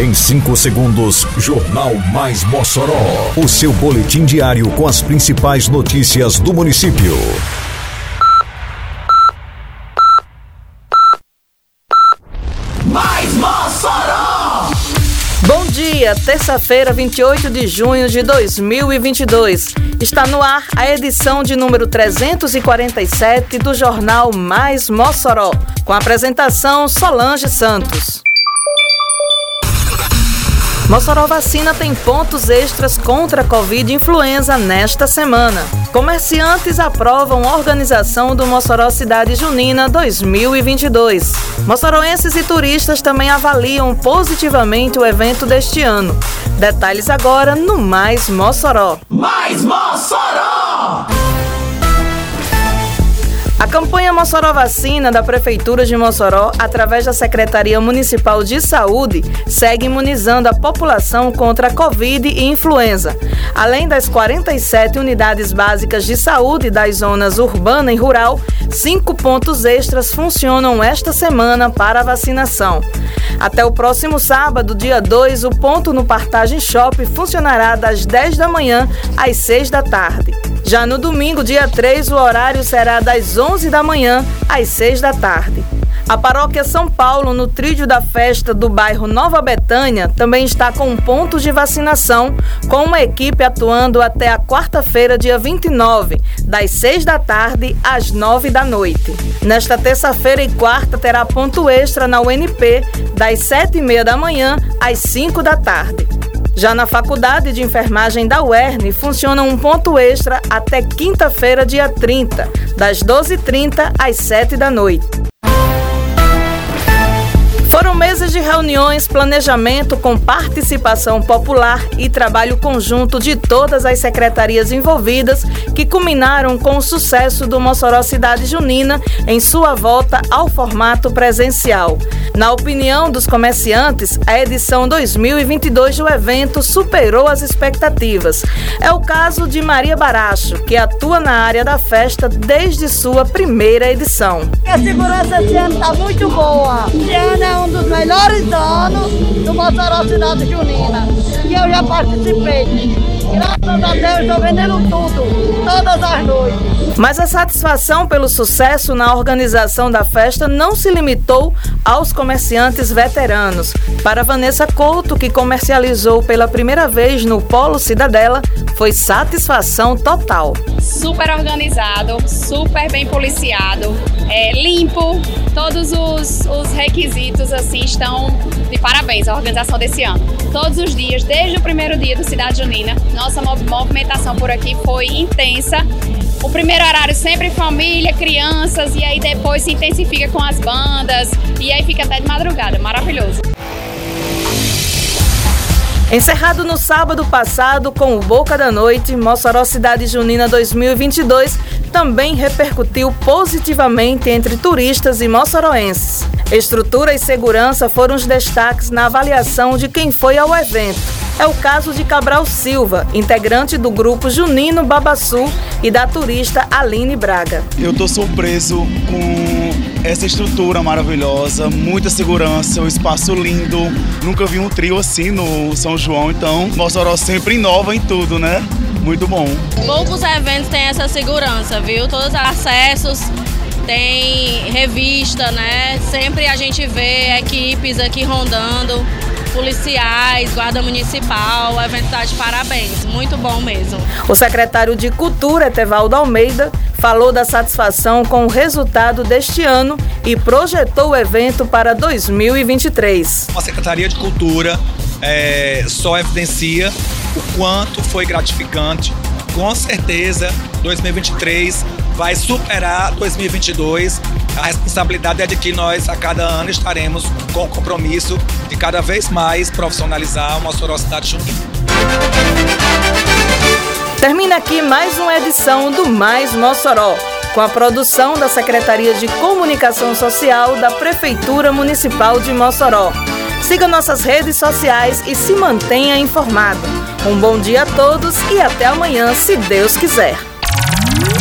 Em 5 segundos, Jornal Mais Mossoró. O seu boletim diário com as principais notícias do município. Mais Mossoró! Bom dia, terça-feira, 28 de junho de 2022. Está no ar a edição de número 347 do Jornal Mais Mossoró, com a apresentação Solange Santos. Mossoró Vacina tem pontos extras contra a Covid influenza nesta semana. Comerciantes aprovam organização do Mossoró Cidade Junina 2022. Mossoroenses e turistas também avaliam positivamente o evento deste ano. Detalhes agora no Mais Mossoró. Mais Mossoró! A campanha Mossoró Vacina da Prefeitura de Mossoró, através da Secretaria Municipal de Saúde, segue imunizando a população contra a Covid e influenza. Além das 47 unidades básicas de saúde das zonas urbana e rural, cinco pontos extras funcionam esta semana para a vacinação. Até o próximo sábado, dia 2, o ponto no Partagem Shop funcionará das 10 da manhã às 6 da tarde. Já no domingo, dia 3, o horário será das 11 da manhã às 6 da tarde. A paróquia São Paulo, no trídio da festa do bairro Nova Betânia, também está com um ponto de vacinação, com uma equipe atuando até a quarta-feira, dia 29, das 6 da tarde às 9 da noite. Nesta terça-feira e quarta terá ponto extra na UNP, das 7 e meia da manhã às 5 da tarde. Já na Faculdade de Enfermagem da UERN, funciona um ponto extra até quinta-feira, dia 30, das 12h30 às 7 da noite. Foram meses de reuniões, planejamento com participação popular e trabalho conjunto de todas as secretarias envolvidas que culminaram com o sucesso do Mossoró Cidade Junina em sua volta ao formato presencial. Na opinião dos comerciantes, a edição 2022 do evento superou as expectativas. É o caso de Maria Baracho, que atua na área da festa desde sua primeira edição. A segurança esse ano está muito boa. Ano um dos melhores anos do Mossoró Cidade Junina. E eu já participei. Graças a Deus estou vendendo tudo, todas as noites. Mas a satisfação pelo sucesso na organização da festa não se limitou aos comerciantes veteranos. Para Vanessa Couto, que comercializou pela primeira vez no Polo Cidadela, foi satisfação total. Super organizado, super bem policiado, é, limpo, todos os, os requisitos assim estão de parabéns a organização desse ano. Todos os dias, desde o primeiro dia do Cidade Junina, nossa movimentação por aqui foi intensa. O primeiro horário sempre família, crianças, e aí depois se intensifica com as bandas, e aí fica até de madrugada. Maravilhoso. Encerrado no sábado passado com o Boca da Noite, Mossoró Cidade Junina 2022 também repercutiu positivamente entre turistas e moçoroenses. Estrutura e segurança foram os destaques na avaliação de quem foi ao evento. É o caso de Cabral Silva, integrante do grupo Junino Babaçu e da turista Aline Braga. Eu tô surpreso com essa estrutura maravilhosa, muita segurança, um espaço lindo. Nunca vi um trio assim no São João, então Mossoró sempre inova em tudo, né? Muito bom. Poucos eventos têm essa segurança, viu? Todos os acessos, tem revista, né? Sempre a gente vê equipes aqui rondando, policiais, guarda municipal, o evento está de parabéns, muito bom mesmo. O secretário de Cultura, Etevaldo Almeida, falou da satisfação com o resultado deste ano e projetou o evento para 2023. A Secretaria de Cultura é, só evidencia o quanto foi gratificante. Com certeza, 2023 vai superar 2022. A responsabilidade é de que nós, a cada ano, estaremos com o compromisso de cada vez mais profissionalizar a Mossoró Cidade Junina. Termina aqui mais uma edição do Mais Mossoró, com a produção da Secretaria de Comunicação Social da Prefeitura Municipal de Mossoró. Siga nossas redes sociais e se mantenha informado. Um bom dia a todos e até amanhã, se Deus quiser.